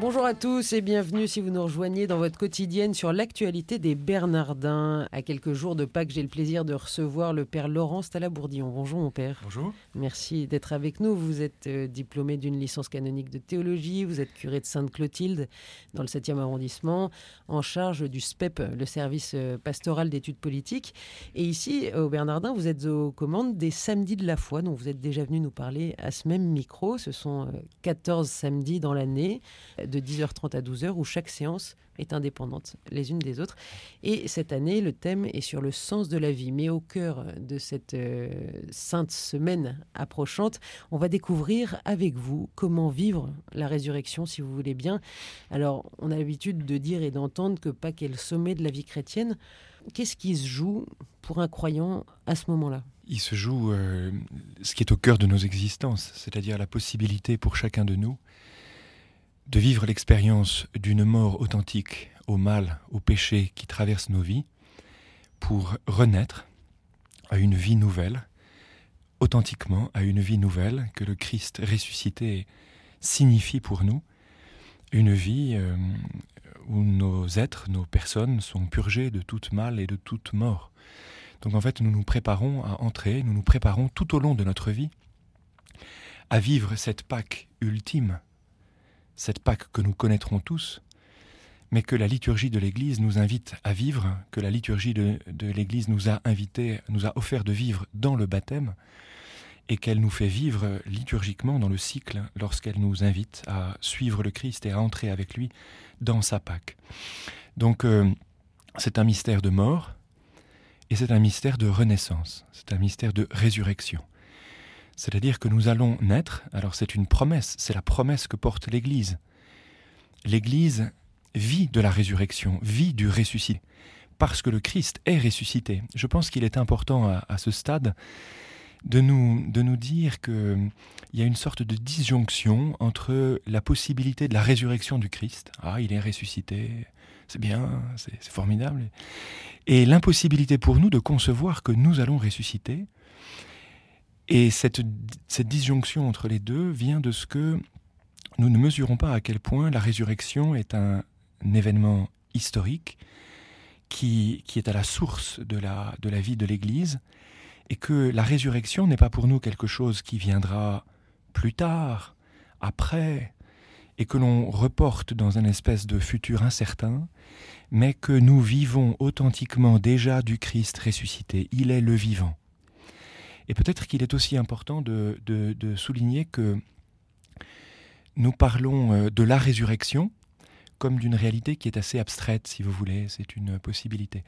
Bonjour à tous et bienvenue si vous nous rejoignez dans votre quotidienne sur l'actualité des Bernardins. À quelques jours de Pâques, j'ai le plaisir de recevoir le père Laurent Stalabourdillon. Bonjour mon père. Bonjour. Merci d'être avec nous. Vous êtes euh, diplômé d'une licence canonique de théologie, vous êtes curé de Sainte-Clotilde dans le 7e arrondissement, en charge du SPEP, le service euh, pastoral d'études politiques. Et ici, au Bernardin, vous êtes aux commandes des samedis de la foi, dont vous êtes déjà venu nous parler à ce même micro. Ce sont 14 euh, samedis dans l'année de 10h30 à 12h où chaque séance est indépendante les unes des autres. Et cette année, le thème est sur le sens de la vie. Mais au cœur de cette euh, sainte semaine approchante, on va découvrir avec vous comment vivre la résurrection, si vous voulez bien. Alors, on a l'habitude de dire et d'entendre que Pâques est le sommet de la vie chrétienne. Qu'est-ce qui se joue pour un croyant à ce moment-là? Il se joue euh, ce qui est au cœur de nos existences, c'est-à-dire la possibilité pour chacun de nous de vivre l'expérience d'une mort authentique au mal, au péché qui traverse nos vies, pour renaître à une vie nouvelle, authentiquement à une vie nouvelle que le Christ ressuscité signifie pour nous, une vie euh, où nos êtres, nos personnes sont purgées de toute mal et de toute mort. Donc en fait, nous nous préparons à entrer, nous nous préparons tout au long de notre vie à vivre cette Pâque ultime cette Pâque que nous connaîtrons tous, mais que la liturgie de l'Église nous invite à vivre, que la liturgie de, l'Église nous a invité, nous a offert de vivre dans le baptême, et qu'elle nous fait vivre liturgiquement dans le cycle lorsqu'elle nous invite à suivre le Christ et à entrer avec lui dans sa Pâque. Donc euh, c'est un mystère de mort et c'est un mystère de renaissance, c'est un mystère de résurrection. C'est-à-dire que nous allons naître, alors c'est une promesse, c'est la promesse que porte l'Église. L'Église vit de la résurrection, vit du ressuscité, parce que le Christ est ressuscité. Je pense qu'il est important à, ce stade de nous, de nous dire qu'il y a une sorte de disjonction entre la possibilité de la résurrection du Christ, ah il est ressuscité, c'est bien, c'est formidable, et l'impossibilité pour nous de concevoir que nous allons ressusciter, et cette, disjonction entre les deux vient de ce que nous ne mesurons pas à quel point la résurrection est un, événement historique qui, qui, est à la source de la, de la vie de l'Église, et que la résurrection n'est pas pour nous quelque chose qui viendra plus tard, après, et que l'on reporte dans un espèce de futur incertain, mais que nous vivons authentiquement déjà du Christ ressuscité. Il est le vivant. Et peut-être qu'il est aussi important de, souligner que nous parlons euh, de la résurrection comme d'une réalité qui est assez abstraite, si vous voulez, c'est une possibilité.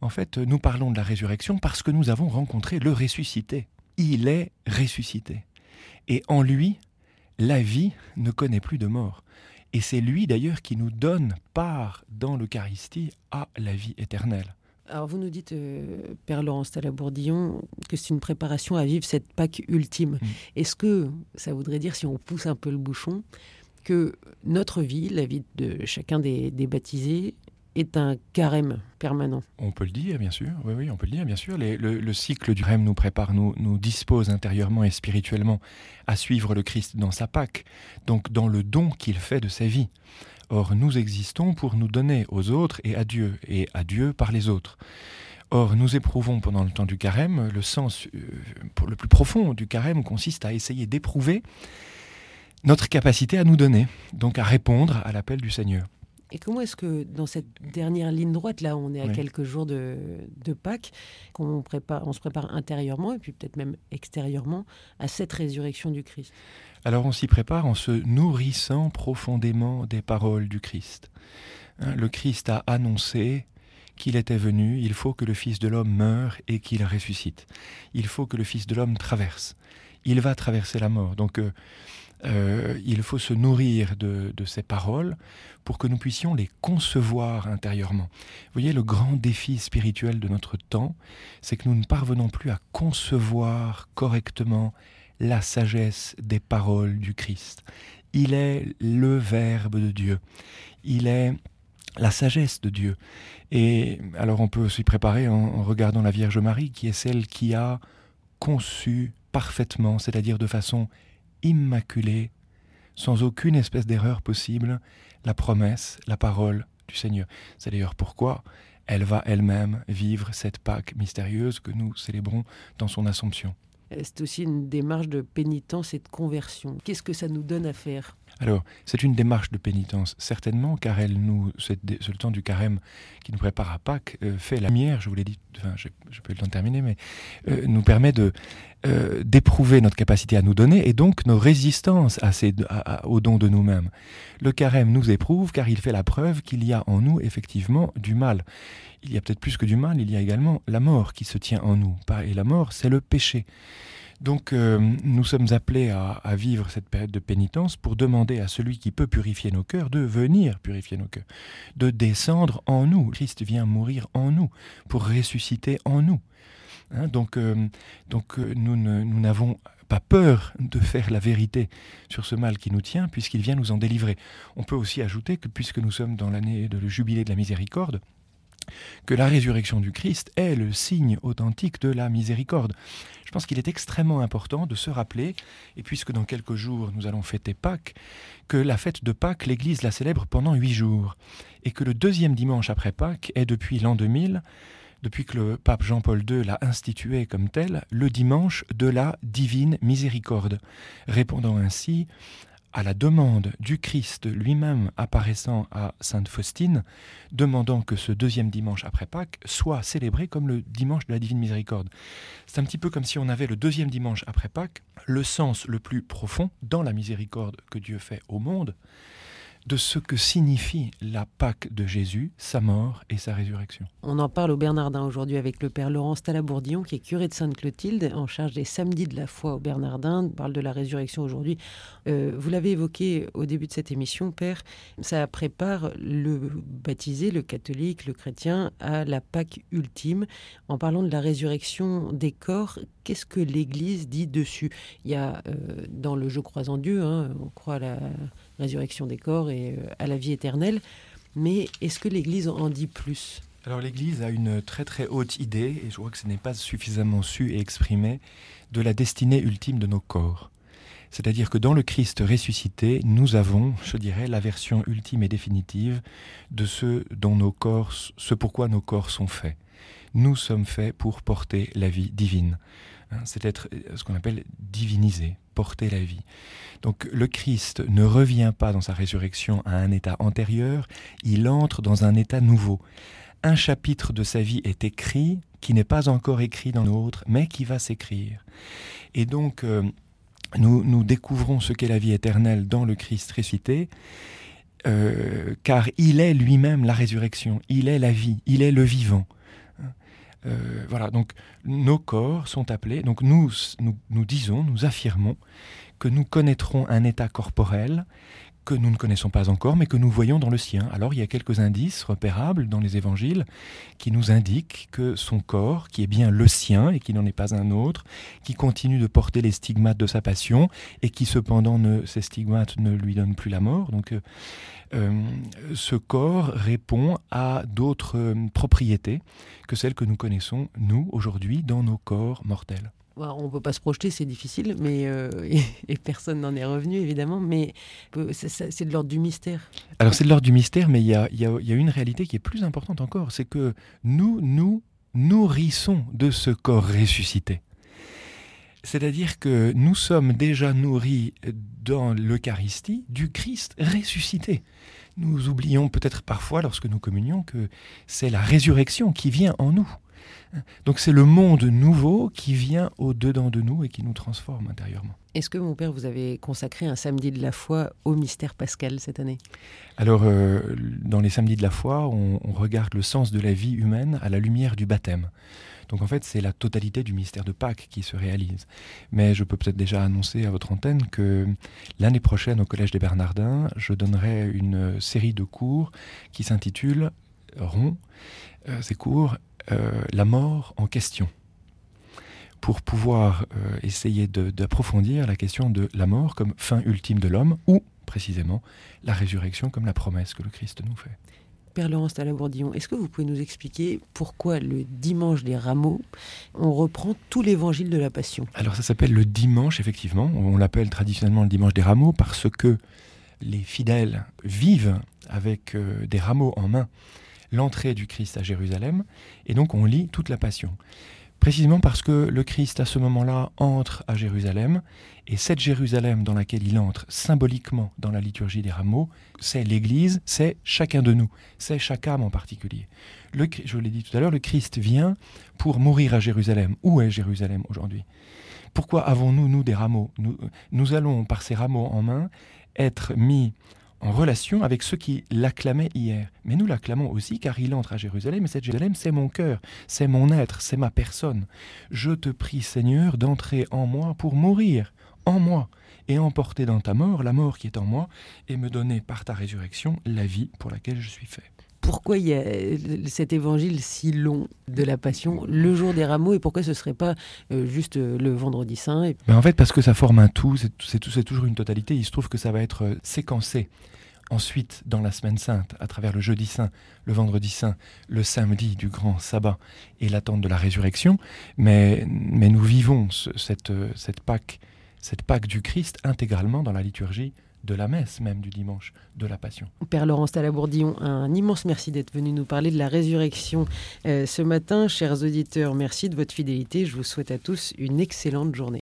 En fait, nous parlons de la résurrection parce que nous avons rencontré le ressuscité. Il est ressuscité. Et en lui, la vie ne connaît plus de mort. Et c'est lui d'ailleurs qui nous donne part dans l'Eucharistie à la vie éternelle. Alors vous nous dites, euh, Père Laurence Talabourdillon, que c'est une préparation à vivre cette Pâque ultime. Mm. Est-ce que ça voudrait dire, si on pousse un peu le bouchon, que notre vie, la vie de chacun des, baptisés, est un carême permanent? On peut le dire, bien sûr. Oui, oui, on peut le dire, bien sûr. le, cycle du carême nous prépare, nous, nous dispose intérieurement et spirituellement à suivre le Christ dans sa Pâque, donc dans le don qu'il fait de sa vie. Or, nous existons pour nous donner aux autres et à Dieu, et à Dieu par les autres. Or, nous éprouvons pendant le temps du carême, le sens euh, le plus profond du carême consiste à essayer d'éprouver notre capacité à nous donner, donc à répondre à l'appel du Seigneur. Et comment est-ce que dans cette dernière ligne droite, là, on est à quelques jours de, Pâques, qu'on prépare, on se prépare intérieurement et puis peut-être même extérieurement à cette résurrection du Christ? Alors on s'y prépare en se nourrissant profondément des paroles du Christ. Hein, le Christ a annoncé qu'il était venu, il faut que le Fils de l'homme meure et qu'il ressuscite. Il faut que le Fils de l'homme traverse. Il va traverser la mort. Donc euh, euh, il faut se nourrir de, ces paroles pour que nous puissions les concevoir intérieurement. Vous voyez, le grand défi spirituel de notre temps, c'est que nous ne parvenons plus à concevoir correctement la sagesse des paroles du Christ. Il est le Verbe de Dieu. Il est la sagesse de Dieu. Et alors on peut s'y préparer en, regardant la Vierge Marie, qui est celle qui a conçu parfaitement, c'est-à-dire de façon immaculée, sans aucune espèce d'erreur possible, la promesse, la parole du Seigneur. C'est d'ailleurs pourquoi elle va elle-même vivre cette Pâque mystérieuse que nous célébrons dans son Assomption. C'est aussi une démarche de pénitence et de conversion. Qu'est-ce que ça nous donne à faire? Alors, c'est une démarche de pénitence, certainement, car elle nous, temps du carême qui nous prépare à Pâques, euh, fait la lumière, je vous l'ai dit, enfin, je peux le temps terminer, mais euh, nous permet de euh, d'éprouver notre capacité à nous donner et donc nos résistances à ces, au don de nous-mêmes. Le carême nous éprouve car il fait la preuve qu'il y a en nous effectivement du mal. Il y a peut-être plus que du mal, il y a également la mort qui se tient en nous. Et la mort, c'est le péché. Donc euh, nous sommes appelés à, vivre cette période de pénitence pour demander à celui qui peut purifier nos cœurs de venir purifier nos cœurs, de descendre en nous. Christ vient mourir en nous pour ressusciter en nous. Hein, donc euh, donc euh, nous n'avons pas peur de faire la vérité sur ce mal qui nous tient, puisqu'il vient nous en délivrer. On peut aussi ajouter que puisque nous sommes dans l'année de le jubilé de la miséricorde, que la résurrection du Christ est le signe authentique de la miséricorde. Je pense qu'il est extrêmement important de se rappeler, et puisque dans quelques jours nous allons fêter Pâques, que la fête de Pâques, l'Église la célèbre pendant huit jours, et que le deuxième dimanche après Pâques est depuis l'an 2000, depuis que le pape Jean-Paul II l'a institué comme tel, le dimanche de la divine miséricorde, répondant ainsi à la demande du Christ lui-même apparaissant à Sainte Faustine, demandant que ce deuxième dimanche après Pâques soit célébré comme le dimanche de la Divine Miséricorde. C'est un petit peu comme si on avait le deuxième dimanche après Pâques, le sens le plus profond dans la miséricorde que Dieu fait au monde, de ce que signifie la Pâque de Jésus, sa mort et sa résurrection. On en parle au Bernardin aujourd'hui avec le Père Laurent Stalabourdillon, qui est curé de Sainte-Clotilde, en charge des samedis de la foi au Bernardin. On parle de la résurrection aujourd'hui. Euh, vous l'avez évoqué au début de cette émission, Père, ça prépare le baptisé, le catholique, le chrétien à la Pâque ultime. En parlant de la résurrection des corps, qu'est-ce que l'Église dit dessus? Il y a euh, dans le Je crois en Dieu, hein, on croit à la résurrection des corps et euh, à la vie éternelle. Mais est-ce que l'Église en dit plus? Alors l'Église a une très très haute idée, et je crois que ce n'est pas suffisamment su et exprimé, de la destinée ultime de nos corps. C'est-à-dire que dans le Christ ressuscité, nous avons, je dirais, la version ultime et définitive de ce dont nos corps, ce pourquoi nos corps sont faits. Nous sommes faits pour porter la vie divine. Hein, c'est être euh, ce qu'on appelle divinisé, porter la vie. Donc le Christ ne revient pas dans sa résurrection à un état antérieur, il entre dans un état nouveau. Un chapitre de sa vie est écrit qui n'est pas encore écrit dans l'autre, mais qui va s'écrire. Et donc euh, nous, découvrons ce qu'est la vie éternelle dans le Christ ressuscité, euh, car il est lui-même la résurrection, il est la vie, il est le vivant. Euh, voilà, donc nos corps sont appelés, donc nous, nous, disons, nous affirmons que nous connaîtrons un état corporel que nous ne connaissons pas encore, mais que nous voyons dans le sien. Alors il y a quelques indices repérables dans les évangiles qui nous indiquent que son corps, qui est bien le sien et qui n'en est pas un autre, qui continue de porter les stigmates de sa passion et qui cependant ne, ces stigmates ne lui donnent plus la mort. Donc euh, euh, ce corps répond à d'autres euh, propriétés que celles que nous connaissons, nous, aujourd'hui, dans nos corps mortels. On ne peut pas se projeter, c'est difficile, mais euh, et, personne n'en est revenu évidemment, mais c'est de l'ordre du mystère. Alors c'est de l'ordre du mystère, mais il y a, y a, une réalité qui est plus importante encore, c'est que nous nous nourrissons de ce corps ressuscité. C'est-à-dire que nous sommes déjà nourris dans l'Eucharistie du Christ ressuscité. Nous oublions peut-être parfois, lorsque nous communions, que c'est la résurrection qui vient en nous. Donc c'est le monde nouveau qui vient au-dedans de nous et qui nous transforme intérieurement. Est-ce que mon père, vous avez consacré un samedi de la foi au mystère pascal cette année? Alors, euh, dans les samedis de la foi, on, regarde le sens de la vie humaine à la lumière du baptême. Donc en fait, c'est la totalité du mystère de Pâques qui se réalise. Mais je peux peut-être déjà annoncer à votre antenne que l'année prochaine au Collège des Bernardins, je donnerai une série de cours qui s'intitule Rond. Euh, ces cours euh, la mort en question pour pouvoir euh, essayer d'approfondir la question de la mort comme fin ultime de l'homme ou précisément la résurrection comme la promesse que le Christ nous fait. Père Laurence Talabourdillon, est-ce que vous pouvez nous expliquer pourquoi le dimanche des rameaux, on reprend tout l'évangile de la Passion? Alors ça s'appelle le dimanche, effectivement. On l'appelle traditionnellement le dimanche des rameaux parce que les fidèles vivent avec euh, des rameaux en main l'entrée du Christ à Jérusalem, et donc on lit toute la Passion. Précisément parce que le Christ, à ce moment-là, entre à Jérusalem, et cette Jérusalem dans laquelle il entre symboliquement dans la liturgie des rameaux, c'est l'Église, c'est chacun de nous, c'est chaque âme en particulier. Le, je l'ai dit tout à l'heure, le Christ vient pour mourir à Jérusalem. Où est Jérusalem aujourd'hui? Pourquoi avons-nous, nous, des rameaux? Nous, nous allons, par ces rameaux en main, être mis en relation avec ceux qui l'acclamaient hier. Mais nous l'acclamons aussi car il entre à Jérusalem et cette Jérusalem, c'est mon cœur, c'est mon être, c'est ma personne. Je te prie, Seigneur, d'entrer en moi pour mourir, en moi, et emporter dans ta mort la mort qui est en moi, et me donner par ta résurrection la vie pour laquelle je suis fait pourquoi il y a cet évangile si long de la Passion le jour des rameaux et pourquoi ce serait pas euh, juste euh, le vendredi saint ben En fait, parce que ça forme un tout, c'est toujours une totalité. Il se trouve que ça va être euh, séquencé. Ensuite, dans la semaine sainte, à travers le jeudi saint, le vendredi saint, le samedi du grand sabbat et l'attente de la résurrection, mais, mais nous vivons cette, Pâque, cette Pâque du Christ intégralement dans la liturgie de la messe même du dimanche de la Passion. Père Laurence Talabourdillon, un immense merci d'être venu nous parler de la résurrection euh, ce matin. Chers auditeurs, merci de votre fidélité. Je vous souhaite à tous une excellente journée.